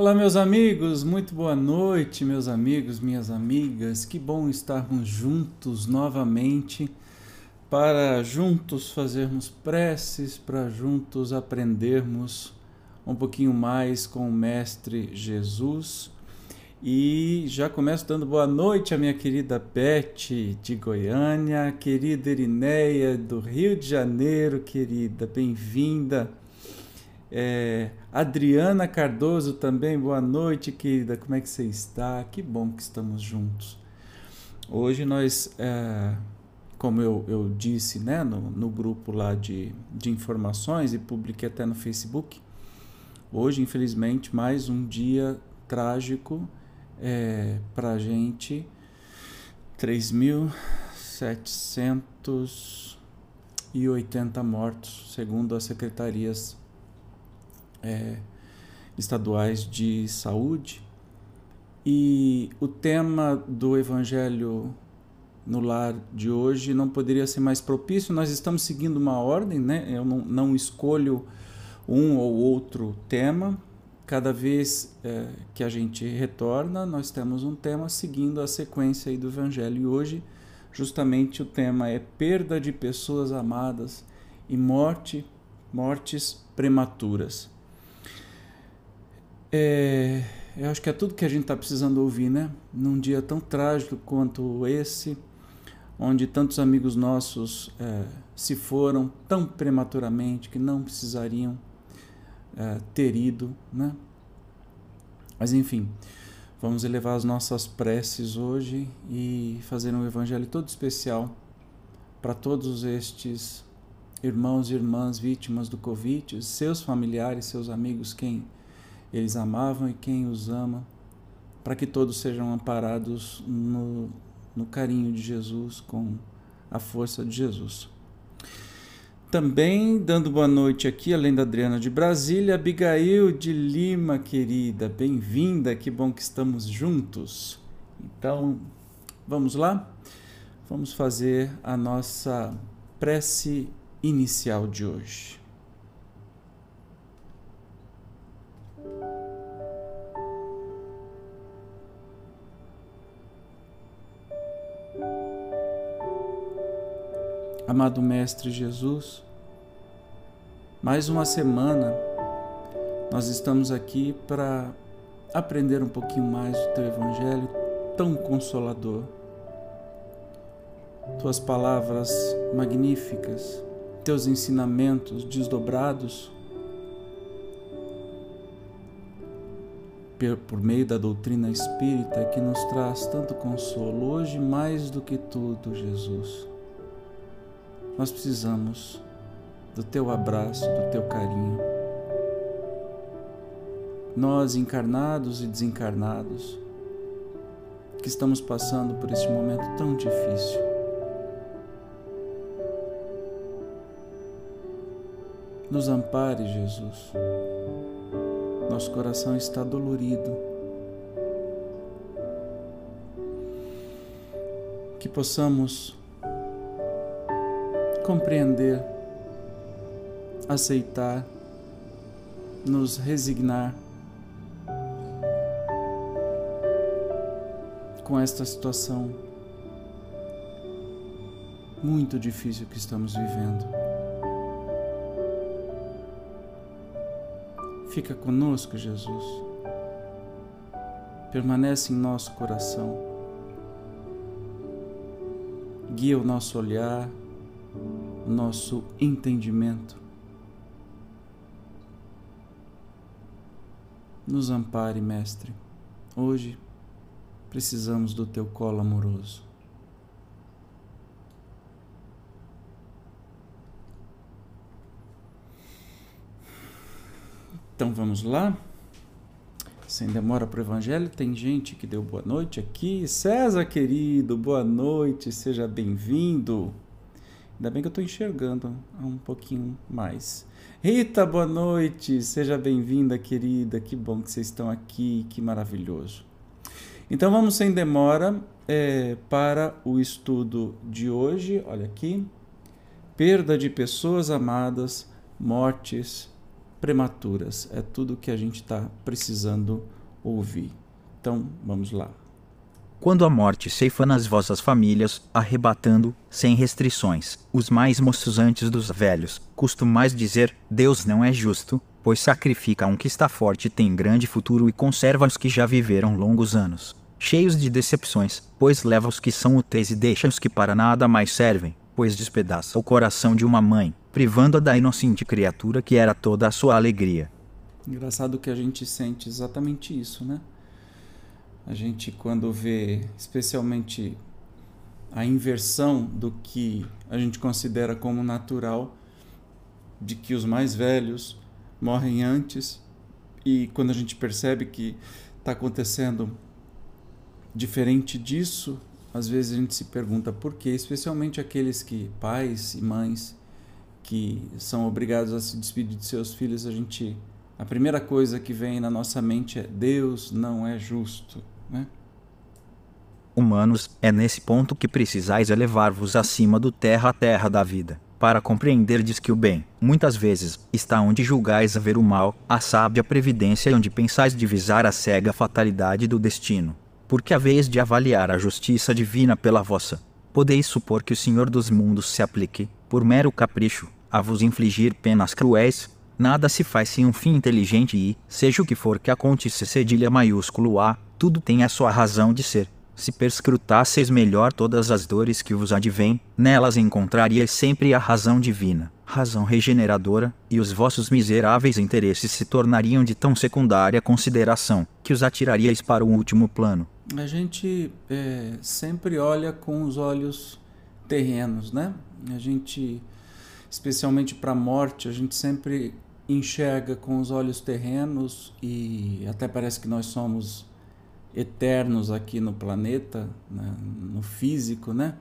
Olá, meus amigos, muito boa noite, meus amigos, minhas amigas. Que bom estarmos juntos novamente para juntos fazermos preces, para juntos aprendermos um pouquinho mais com o Mestre Jesus. E já começo dando boa noite à minha querida Beth de Goiânia, querida Irineia do Rio de Janeiro, querida, bem-vinda. É, Adriana Cardoso também, boa noite, querida. Como é que você está? Que bom que estamos juntos. Hoje nós, é, como eu, eu disse né, no, no grupo lá de, de informações e publiquei até no Facebook, hoje, infelizmente, mais um dia trágico é, para a gente. 3.780 mortos, segundo as secretarias é, estaduais de saúde. E o tema do Evangelho no lar de hoje não poderia ser mais propício. Nós estamos seguindo uma ordem, né? Eu não, não escolho um ou outro tema. Cada vez é, que a gente retorna, nós temos um tema seguindo a sequência do Evangelho. E hoje, justamente, o tema é perda de pessoas amadas e morte, mortes prematuras. É, eu acho que é tudo que a gente está precisando ouvir, né? Num dia tão trágico quanto esse, onde tantos amigos nossos é, se foram tão prematuramente que não precisariam é, ter ido, né? Mas enfim, vamos elevar as nossas preces hoje e fazer um evangelho todo especial para todos estes irmãos e irmãs vítimas do Covid, seus familiares, seus amigos, quem eles amavam e quem os ama, para que todos sejam amparados no, no carinho de Jesus, com a força de Jesus. Também dando boa noite aqui, além da Adriana de Brasília, Abigail de Lima, querida, bem-vinda, que bom que estamos juntos. Então, vamos lá? Vamos fazer a nossa prece inicial de hoje. Amado Mestre Jesus, mais uma semana nós estamos aqui para aprender um pouquinho mais do Teu Evangelho tão consolador. Tuas palavras magníficas, Teus ensinamentos desdobrados por meio da doutrina espírita que nos traz tanto consolo hoje mais do que tudo, Jesus nós precisamos do teu abraço, do teu carinho. Nós, encarnados e desencarnados, que estamos passando por este momento tão difícil. Nos ampare, Jesus. Nosso coração está dolorido. Que possamos compreender, aceitar, nos resignar com esta situação muito difícil que estamos vivendo. Fica conosco, Jesus. Permanece em nosso coração. Guia o nosso olhar, nosso entendimento. Nos ampare, Mestre. Hoje precisamos do teu colo amoroso. Então vamos lá. Sem demora para o Evangelho, tem gente que deu boa noite aqui. César, querido, boa noite, seja bem-vindo. Ainda bem que eu estou enxergando um pouquinho mais. Rita, boa noite, seja bem-vinda, querida. Que bom que vocês estão aqui, que maravilhoso. Então vamos sem demora é, para o estudo de hoje. Olha aqui: perda de pessoas amadas, mortes prematuras. É tudo que a gente está precisando ouvir. Então, vamos lá. Quando a morte ceifa nas vossas famílias, arrebatando, sem restrições, os mais moços antes dos velhos, costumais dizer: Deus não é justo, pois sacrifica um que está forte tem grande futuro e conserva os que já viveram longos anos, cheios de decepções, pois leva os que são úteis e deixa os que para nada mais servem, pois despedaça o coração de uma mãe, privando-a da inocente criatura que era toda a sua alegria. Engraçado que a gente sente exatamente isso, né? A gente, quando vê, especialmente, a inversão do que a gente considera como natural, de que os mais velhos morrem antes, e quando a gente percebe que está acontecendo diferente disso, às vezes a gente se pergunta por quê, especialmente aqueles que, pais e mães, que são obrigados a se despedir de seus filhos, a gente a primeira coisa que vem na nossa mente é Deus não é justo. Né? Humanos, é nesse ponto que precisais elevar-vos acima do terra a terra da vida, para compreenderdes que o bem, muitas vezes, está onde julgais haver o mal, a sábia previdência onde pensais divisar a cega fatalidade do destino. Porque a vez de avaliar a justiça divina pela vossa, podeis supor que o Senhor dos mundos se aplique, por mero capricho, a vos infligir penas cruéis, Nada se faz sem um fim inteligente e, seja o que for que aconteça cedilha maiúsculo A, tudo tem a sua razão de ser. Se perscrutasseis melhor todas as dores que vos advêm, nelas encontraríeis sempre a razão divina, razão regeneradora, e os vossos miseráveis interesses se tornariam de tão secundária consideração, que os atiraríeis para o último plano. A gente é, sempre olha com os olhos terrenos, né? A gente, especialmente para a morte, a gente sempre enxerga com os olhos terrenos e até parece que nós somos eternos aqui no planeta, né, no físico, né?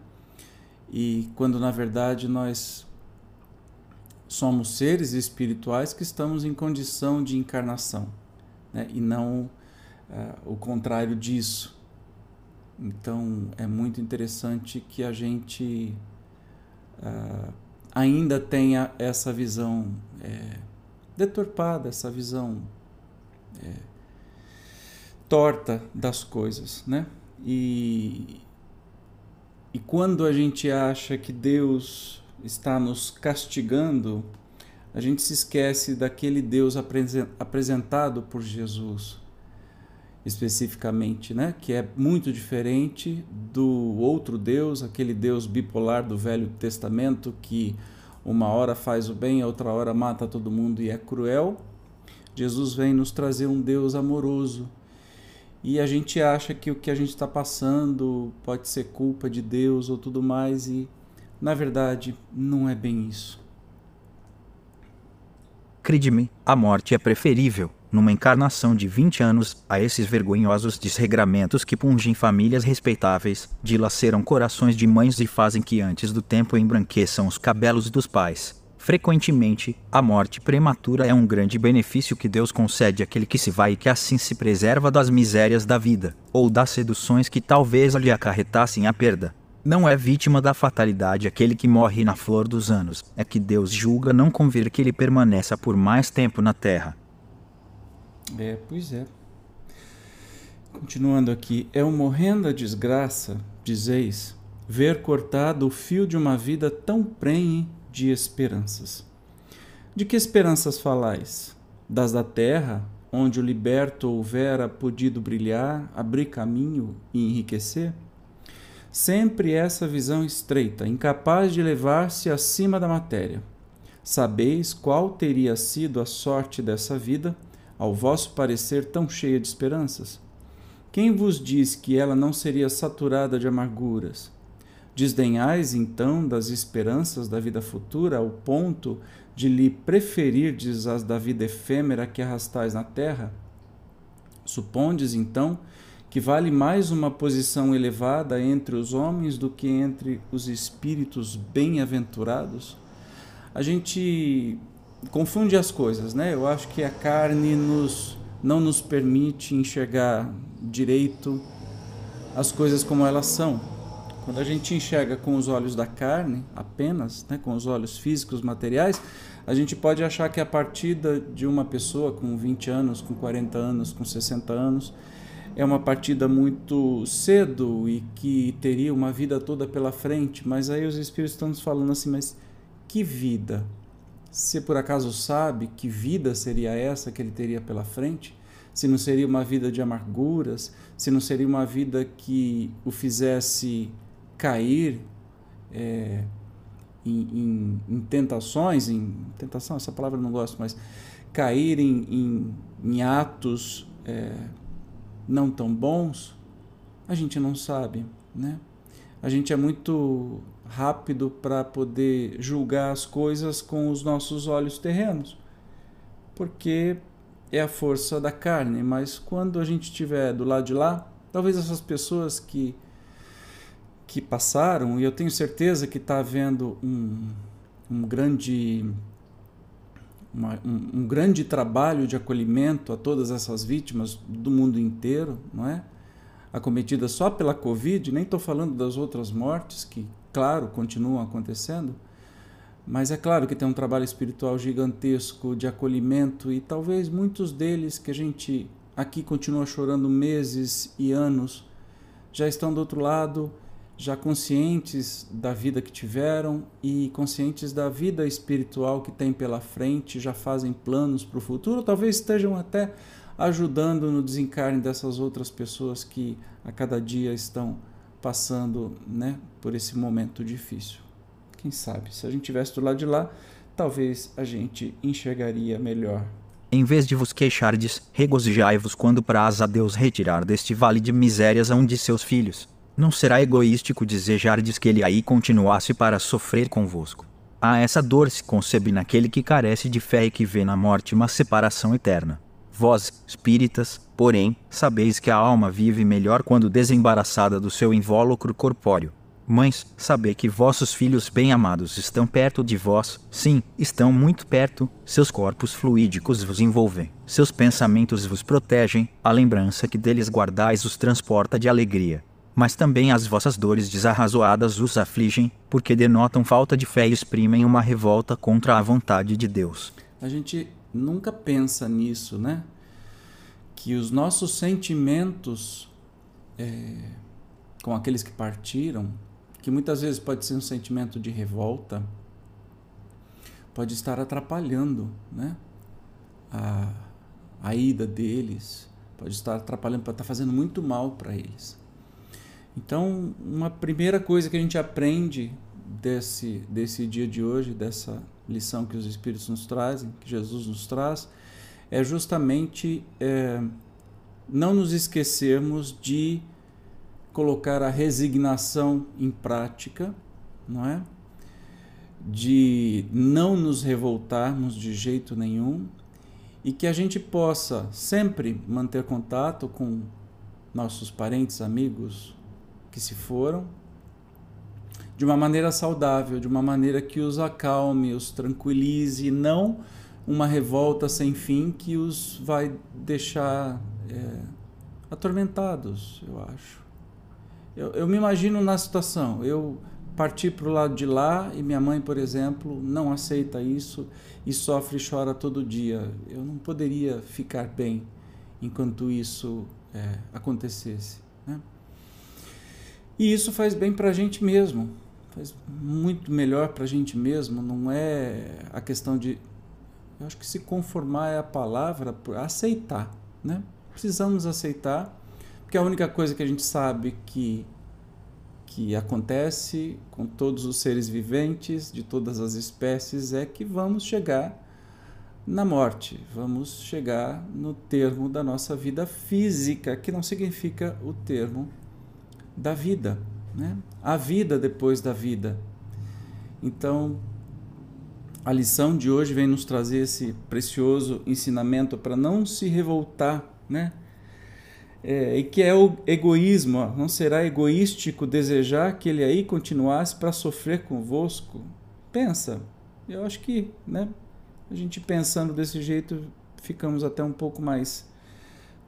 E quando na verdade nós somos seres espirituais que estamos em condição de encarnação, né? E não uh, o contrário disso. Então é muito interessante que a gente uh, ainda tenha essa visão. É, deturpada, essa visão é, torta das coisas, né? E, e quando a gente acha que Deus está nos castigando, a gente se esquece daquele Deus apresentado por Jesus, especificamente, né? que é muito diferente do outro Deus, aquele Deus bipolar do Velho Testamento que uma hora faz o bem, outra hora mata todo mundo e é cruel. Jesus vem nos trazer um Deus amoroso. E a gente acha que o que a gente está passando pode ser culpa de Deus ou tudo mais, e na verdade não é bem isso. Crede-me, a morte é preferível numa encarnação de 20 anos, a esses vergonhosos desregramentos que pungem famílias respeitáveis, dilaceram corações de mães e fazem que antes do tempo embranqueçam os cabelos dos pais. Frequentemente, a morte prematura é um grande benefício que Deus concede àquele que se vai e que assim se preserva das misérias da vida, ou das seduções que talvez lhe acarretassem a perda. Não é vítima da fatalidade aquele que morre na flor dos anos, é que Deus julga não convir que ele permaneça por mais tempo na terra. É, pois é. Continuando aqui, é um morrendo a desgraça, dizeis, ver cortado o fio de uma vida tão prenhe de esperanças. De que esperanças falais? Das da terra, onde o liberto houvera podido brilhar, abrir caminho e enriquecer? Sempre essa visão estreita, incapaz de elevar-se acima da matéria. Sabeis qual teria sido a sorte dessa vida ao vosso parecer tão cheia de esperanças? Quem vos diz que ela não seria saturada de amarguras? Desdenhais então das esperanças da vida futura ao ponto de lhe preferirdes as da vida efêmera que arrastais na terra? Supondes então que vale mais uma posição elevada entre os homens do que entre os espíritos bem-aventurados? A gente confunde as coisas, né? Eu acho que a carne nos não nos permite enxergar direito as coisas como elas são. Quando a gente enxerga com os olhos da carne, apenas, né, com os olhos físicos, materiais, a gente pode achar que a partida de uma pessoa com 20 anos, com 40 anos, com 60 anos, é uma partida muito cedo e que teria uma vida toda pela frente, mas aí os espíritos estão nos falando assim, mas que vida? Se por acaso sabe que vida seria essa que ele teria pela frente? Se não seria uma vida de amarguras? Se não seria uma vida que o fizesse cair é, em, em, em, tentações, em tentação, essa palavra eu não gosto, mas cair em, em, atos é, não tão bons, a gente não sabe, né? A gente é muito rápido para poder julgar as coisas com os nossos olhos terrenos, porque é a força da carne. Mas quando a gente estiver do lado de lá, talvez essas pessoas que que passaram, e eu tenho certeza que está havendo um, um grande uma, um, um, grande trabalho de acolhimento a todas essas vítimas do mundo inteiro, não é? Acometidas só pela Covid, nem estou falando das outras mortes que, claro, continuam acontecendo, mas é claro que tem um trabalho espiritual gigantesco de acolhimento e talvez muitos deles que a gente aqui continua chorando meses e anos já estão do outro lado já conscientes da vida que tiveram e conscientes da vida espiritual que tem pela frente, já fazem planos para o futuro, talvez estejam até ajudando no desencarne dessas outras pessoas que a cada dia estão passando né, por esse momento difícil. Quem sabe, se a gente tivesse do lado de lá, talvez a gente enxergaria melhor. Em vez de vos queixardes, regozijai-vos quando praz a Deus retirar deste vale de misérias a um de seus filhos não será egoístico desejardes que ele aí continuasse para sofrer convosco. A essa dor se concebe naquele que carece de fé e que vê na morte uma separação eterna. Vós, espíritas, porém, sabeis que a alma vive melhor quando desembaraçada do seu invólucro corpóreo. Mães, sabei que vossos filhos bem-amados estão perto de vós, sim, estão muito perto, seus corpos fluídicos vos envolvem, seus pensamentos vos protegem, a lembrança que deles guardais os transporta de alegria mas também as vossas dores desarrazoadas os afligem, porque denotam falta de fé e exprimem uma revolta contra a vontade de Deus. A gente nunca pensa nisso, né? Que os nossos sentimentos é, com aqueles que partiram, que muitas vezes pode ser um sentimento de revolta, pode estar atrapalhando, né? A, a ida deles, pode estar atrapalhando, pode estar fazendo muito mal para eles. Então, uma primeira coisa que a gente aprende desse, desse dia de hoje, dessa lição que os Espíritos nos trazem, que Jesus nos traz, é justamente é, não nos esquecermos de colocar a resignação em prática, não é? De não nos revoltarmos de jeito nenhum e que a gente possa sempre manter contato com nossos parentes, amigos, que se foram, de uma maneira saudável, de uma maneira que os acalme, os tranquilize, não uma revolta sem fim que os vai deixar é, atormentados, eu acho. Eu, eu me imagino na situação, eu parti para o lado de lá e minha mãe, por exemplo, não aceita isso e sofre e chora todo dia. Eu não poderia ficar bem enquanto isso é, acontecesse. E isso faz bem para a gente mesmo, faz muito melhor para a gente mesmo. Não é a questão de. Eu acho que se conformar é a palavra, aceitar. Né? Precisamos aceitar, porque a única coisa que a gente sabe que, que acontece com todos os seres viventes, de todas as espécies, é que vamos chegar na morte, vamos chegar no termo da nossa vida física, que não significa o termo da vida, né? a vida depois da vida. Então, a lição de hoje vem nos trazer esse precioso ensinamento para não se revoltar, né? É, e que é o egoísmo, ó. não será egoístico desejar que ele aí continuasse para sofrer convosco? Pensa, eu acho que, né? A gente pensando desse jeito, ficamos até um pouco mais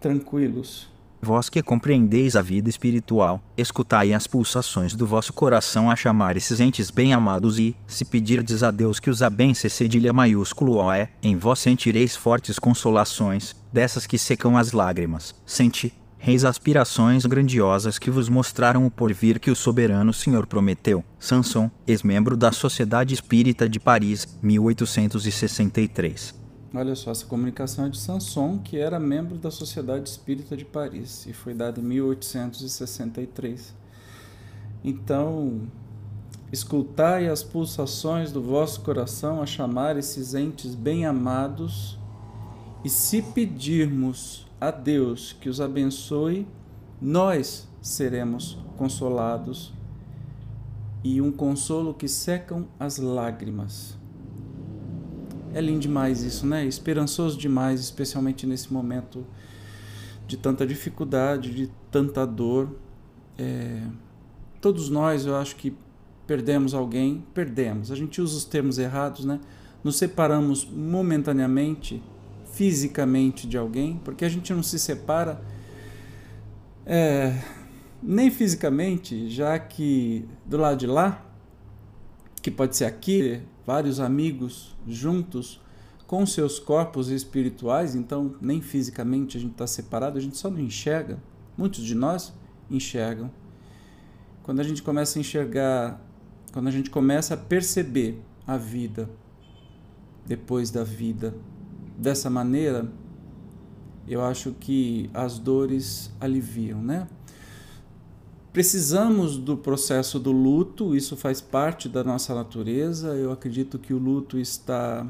tranquilos. Vós que compreendeis a vida espiritual, escutai as pulsações do vosso coração a chamar esses entes bem-amados e, se pedirdes a Deus que os abençoe cedilha maiúsculo O é, em vós sentireis fortes consolações, dessas que secam as lágrimas. Senti, reis aspirações grandiosas que vos mostraram o porvir que o soberano Senhor prometeu. Sanson, ex-membro da Sociedade Espírita de Paris, 1863. Olha só, essa comunicação é de Sanson, que era membro da Sociedade Espírita de Paris e foi dada em 1863. Então, escutai as pulsações do vosso coração a chamar esses entes bem-amados, e se pedirmos a Deus que os abençoe, nós seremos consolados e um consolo que secam as lágrimas. É lindo demais isso, né? Esperançoso demais, especialmente nesse momento de tanta dificuldade, de tanta dor. É... Todos nós, eu acho que perdemos alguém, perdemos. A gente usa os termos errados, né? Nos separamos momentaneamente, fisicamente de alguém, porque a gente não se separa é, nem fisicamente, já que do lado de lá, que pode ser aqui, vários amigos juntos com seus corpos espirituais, então nem fisicamente a gente está separado, a gente só não enxerga. Muitos de nós enxergam. Quando a gente começa a enxergar, quando a gente começa a perceber a vida depois da vida dessa maneira, eu acho que as dores aliviam, né? Precisamos do processo do luto, isso faz parte da nossa natureza. Eu acredito que o luto está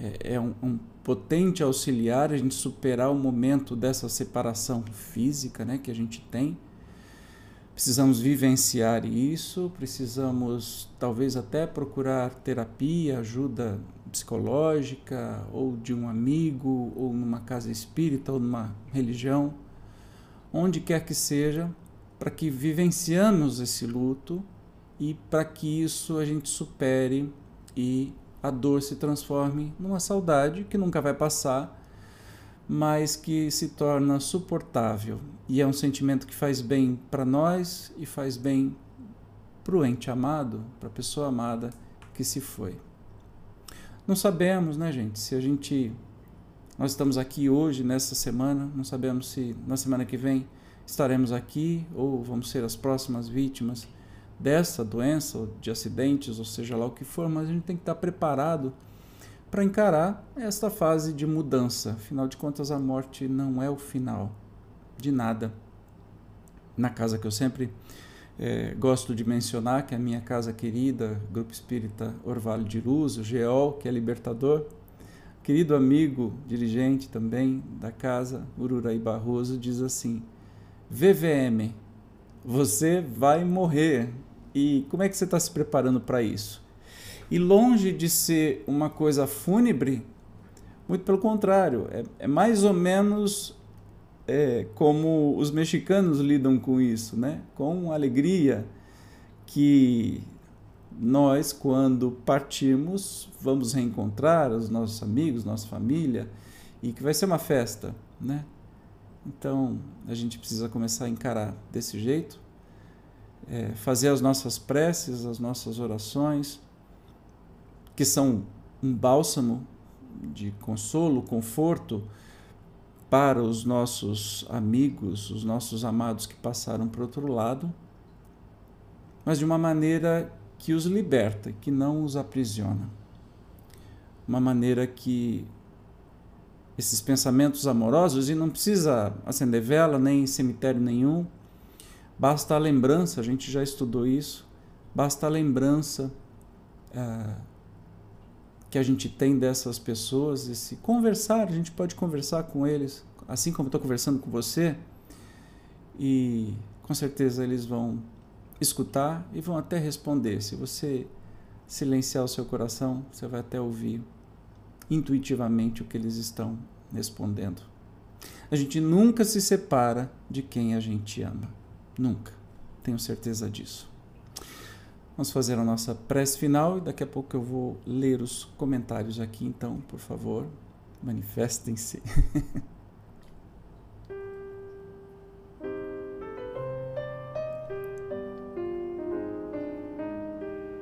é, é um, um, potente auxiliar a gente superar o momento dessa separação física, né, que a gente tem. Precisamos vivenciar isso, precisamos talvez até procurar terapia, ajuda psicológica, ou de um amigo, ou numa casa espírita, ou numa religião, onde quer que seja para que vivenciamos esse luto e para que isso a gente supere e a dor se transforme numa saudade que nunca vai passar, mas que se torna suportável. E é um sentimento que faz bem para nós e faz bem para o ente amado, para a pessoa amada que se foi. Não sabemos, né, gente, se a gente. Nós estamos aqui hoje, nessa semana, não sabemos se na semana que vem estaremos aqui ou vamos ser as próximas vítimas dessa doença, ou de acidentes, ou seja lá o que for, mas a gente tem que estar preparado para encarar esta fase de mudança. Afinal de contas, a morte não é o final de nada. Na casa que eu sempre é, gosto de mencionar, que é a minha casa querida, Grupo Espírita Orvalho de Luz, o GEOL, que é libertador, querido amigo, dirigente também da casa, Ururaí Barroso, diz assim: VVM, você vai morrer. E como é que você está se preparando para isso? E longe de ser uma coisa fúnebre, muito pelo contrário, é, é mais ou menos é, como os mexicanos lidam com isso, né? com alegria que nós, quando partimos, vamos reencontrar os nossos amigos, nossa família, e que vai ser uma festa, né? Então, a gente precisa começar a encarar desse jeito, é, fazer as nossas preces, as nossas orações, que são um bálsamo de consolo, conforto para os nossos amigos, os nossos amados que passaram para outro lado, mas de uma maneira que os liberta, que não os aprisiona. Uma maneira que esses pensamentos amorosos e não precisa acender vela nem cemitério nenhum. Basta a lembrança, a gente já estudou isso, basta a lembrança é, que a gente tem dessas pessoas, esse conversar, a gente pode conversar com eles, assim como estou conversando com você, e com certeza eles vão escutar e vão até responder. Se você silenciar o seu coração, você vai até ouvir intuitivamente o que eles estão respondendo. A gente nunca se separa de quem a gente ama. Nunca. Tenho certeza disso. Vamos fazer a nossa prece final e daqui a pouco eu vou ler os comentários aqui, então, por favor, manifestem-se.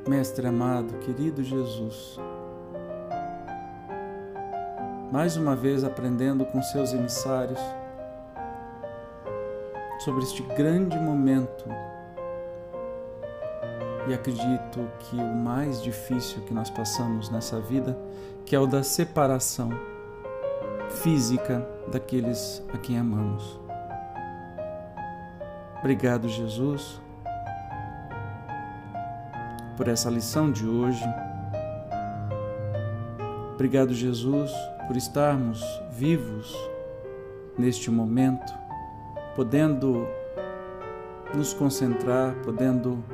Mestre amado, querido Jesus, mais uma vez aprendendo com seus emissários sobre este grande momento. E acredito que o mais difícil que nós passamos nessa vida, que é o da separação física daqueles a quem amamos. Obrigado, Jesus, por essa lição de hoje. Obrigado, Jesus, por estarmos vivos neste momento, podendo nos concentrar, podendo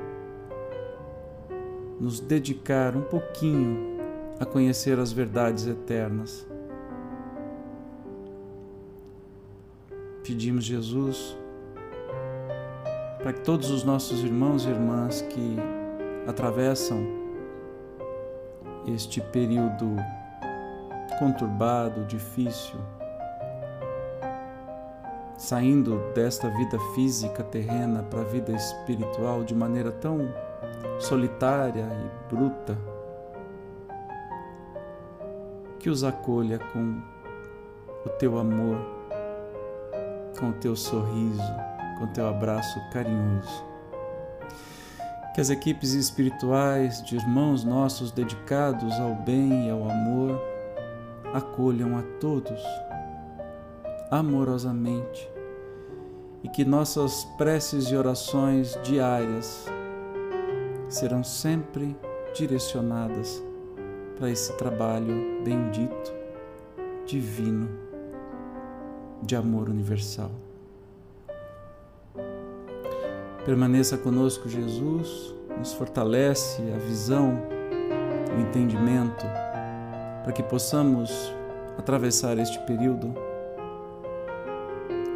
nos dedicar um pouquinho a conhecer as verdades eternas. Pedimos, Jesus, para que todos os nossos irmãos e irmãs que atravessam este período conturbado, difícil, saindo desta vida física terrena para a vida espiritual de maneira tão solitária e bruta, que os acolha com o teu amor, com o teu sorriso com teu abraço carinhoso. Que as equipes espirituais de irmãos nossos dedicados ao bem e ao amor acolham a todos amorosamente e que nossas preces e orações diárias serão sempre direcionadas para esse trabalho bendito, divino, de amor universal. Permaneça conosco, Jesus, nos fortalece a visão, o entendimento, para que possamos atravessar este período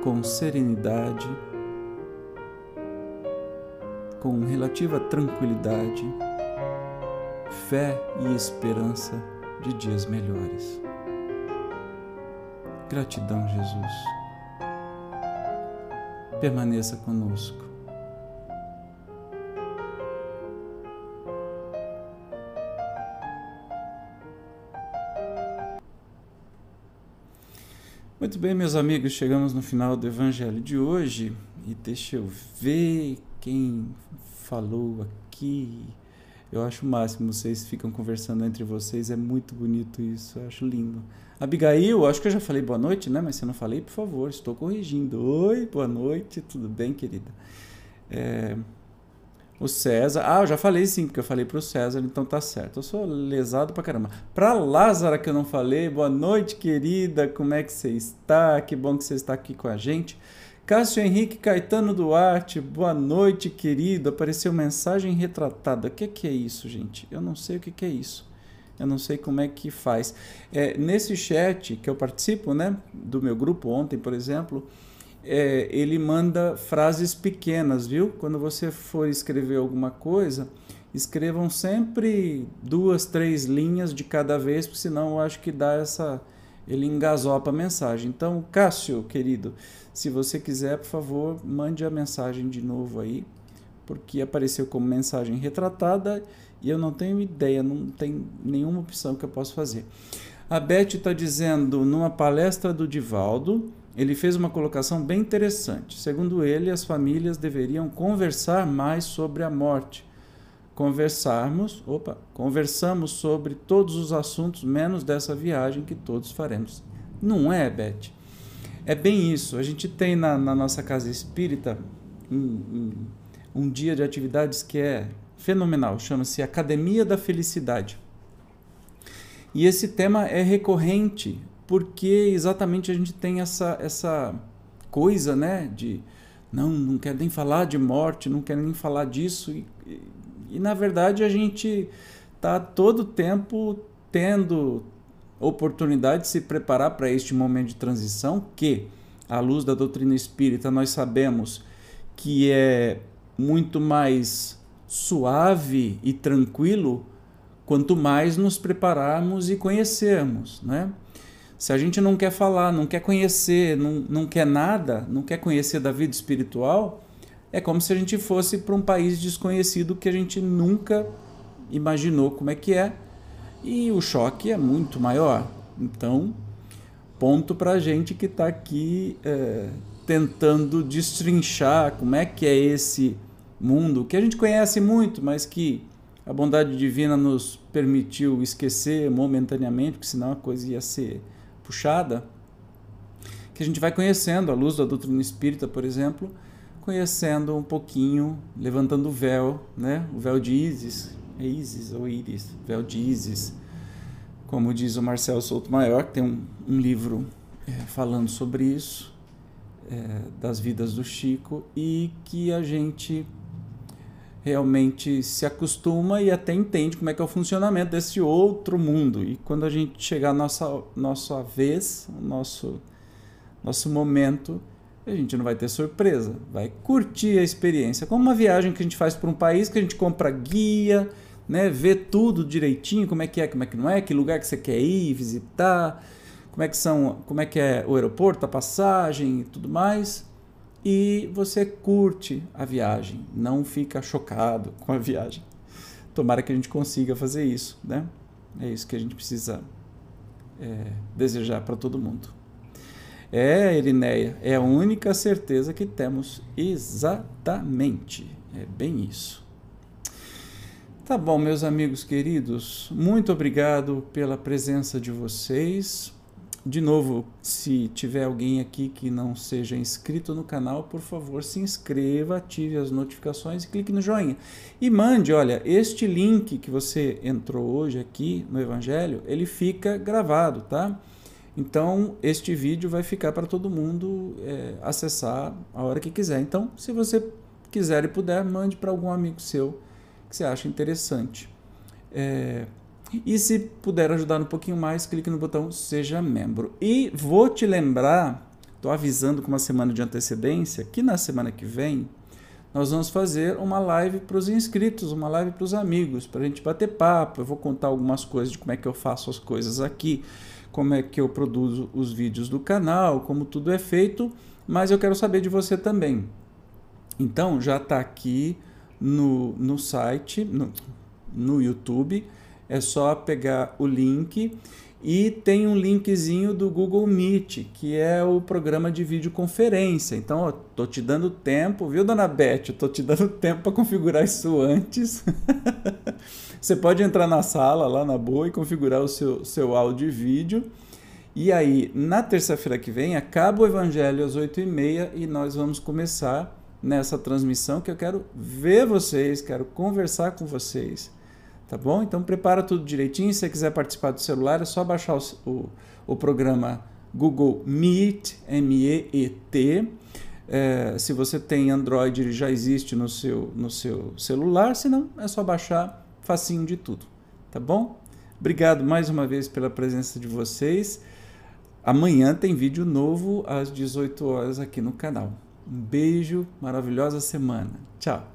com serenidade, com relativa tranquilidade, fé e esperança de dias melhores. Gratidão, Jesus. Permaneça conosco. Muito bem, meus amigos, chegamos no final do evangelho de hoje e deixa eu ver quem falou aqui. Eu acho o máximo, vocês ficam conversando entre vocês, é muito bonito isso, eu acho lindo. Abigail, acho que eu já falei boa noite, né? Mas se eu não falei, por favor, estou corrigindo. Oi, boa noite, tudo bem, querida? É, o César. Ah, eu já falei sim, porque eu falei pro César, então tá certo. Eu sou lesado pra caramba. Pra Lázara que eu não falei, boa noite, querida. Como é que você está? Que bom que você está aqui com a gente. Cássio Henrique Caetano Duarte, boa noite, querido. Apareceu mensagem retratada. O que, que é isso, gente? Eu não sei o que, que é isso. Eu não sei como é que faz. É, nesse chat que eu participo, né, do meu grupo ontem, por exemplo, é, ele manda frases pequenas, viu? Quando você for escrever alguma coisa, escrevam sempre duas, três linhas de cada vez, porque senão eu acho que dá essa. Ele engasopa a mensagem. Então, Cássio, querido, se você quiser, por favor, mande a mensagem de novo aí, porque apareceu como mensagem retratada e eu não tenho ideia, não tem nenhuma opção que eu possa fazer. A Beth está dizendo, numa palestra do Divaldo, ele fez uma colocação bem interessante. Segundo ele, as famílias deveriam conversar mais sobre a morte. Conversarmos, opa, conversamos sobre todos os assuntos menos dessa viagem que todos faremos. Não é, Beth? É bem isso. A gente tem na, na nossa casa espírita um, um, um dia de atividades que é fenomenal, chama-se Academia da Felicidade. E esse tema é recorrente porque exatamente a gente tem essa, essa coisa, né, de não, não quero nem falar de morte, não quero nem falar disso. E, e, e na verdade a gente está todo tempo tendo oportunidade de se preparar para este momento de transição, que, à luz da doutrina espírita, nós sabemos que é muito mais suave e tranquilo quanto mais nos prepararmos e conhecermos, né? Se a gente não quer falar, não quer conhecer, não, não quer nada, não quer conhecer da vida espiritual, é como se a gente fosse para um país desconhecido que a gente nunca imaginou como é que é e o choque é muito maior. Então, ponto para a gente que está aqui é, tentando destrinchar como é que é esse mundo que a gente conhece muito, mas que a bondade divina nos permitiu esquecer momentaneamente, porque senão a coisa ia ser puxada. Que a gente vai conhecendo, à luz da doutrina espírita, por exemplo, conhecendo um pouquinho, levantando o véu, né? o véu de Isis, é Isis ou Iris, véu de Isis, como diz o Marcel Souto Maior, que tem um, um livro é, falando sobre isso, é, das vidas do Chico, e que a gente realmente se acostuma e até entende como é que é o funcionamento desse outro mundo. E quando a gente chegar à nossa, nossa vez, nosso, nosso momento, a gente não vai ter surpresa, vai curtir a experiência. Como uma viagem que a gente faz para um país que a gente compra guia, né, vê tudo direitinho, como é que é, como é que não é, que lugar que você quer ir, visitar, como é que são, como é que é o aeroporto, a passagem e tudo mais e você curte a viagem, não fica chocado com a viagem. Tomara que a gente consiga fazer isso, né? É isso que a gente precisa é, desejar para todo mundo. É, Irineia, é a única certeza que temos exatamente. É bem isso. Tá bom, meus amigos queridos, muito obrigado pela presença de vocês. De novo, se tiver alguém aqui que não seja inscrito no canal, por favor, se inscreva, ative as notificações e clique no joinha. E mande, olha, este link que você entrou hoje aqui no Evangelho, ele fica gravado, tá? Então, este vídeo vai ficar para todo mundo é, acessar a hora que quiser. Então, se você quiser e puder, mande para algum amigo seu que você acha interessante. É, e se puder ajudar um pouquinho mais, clique no botão Seja Membro. E vou te lembrar, estou avisando com uma semana de antecedência, que na semana que vem nós vamos fazer uma live para os inscritos, uma live para os amigos, para a gente bater papo. Eu vou contar algumas coisas de como é que eu faço as coisas aqui, como é que eu produzo os vídeos do canal, como tudo é feito, mas eu quero saber de você também. Então já está aqui no, no site, no, no YouTube é só pegar o link e tem um linkzinho do Google Meet, que é o programa de videoconferência. Então, eu tô te dando tempo, viu, dona Beth? Eu tô te dando tempo para configurar isso antes. Você pode entrar na sala lá na boa e configurar o seu, seu áudio e vídeo. E aí, na terça-feira que vem, acaba o Evangelho às 8h30 e nós vamos começar nessa transmissão que eu quero ver vocês, quero conversar com vocês tá bom? Então prepara tudo direitinho. Se você quiser participar do celular, é só baixar o, o, o programa Google Meet, M-E-E-T. É, se você tem Android, ele já existe no seu, no seu celular, se não, é só baixar, facinho de tudo, tá bom? Obrigado mais uma vez pela presença de vocês. Amanhã tem vídeo novo às 18 horas aqui no canal. Um beijo, maravilhosa semana. Tchau.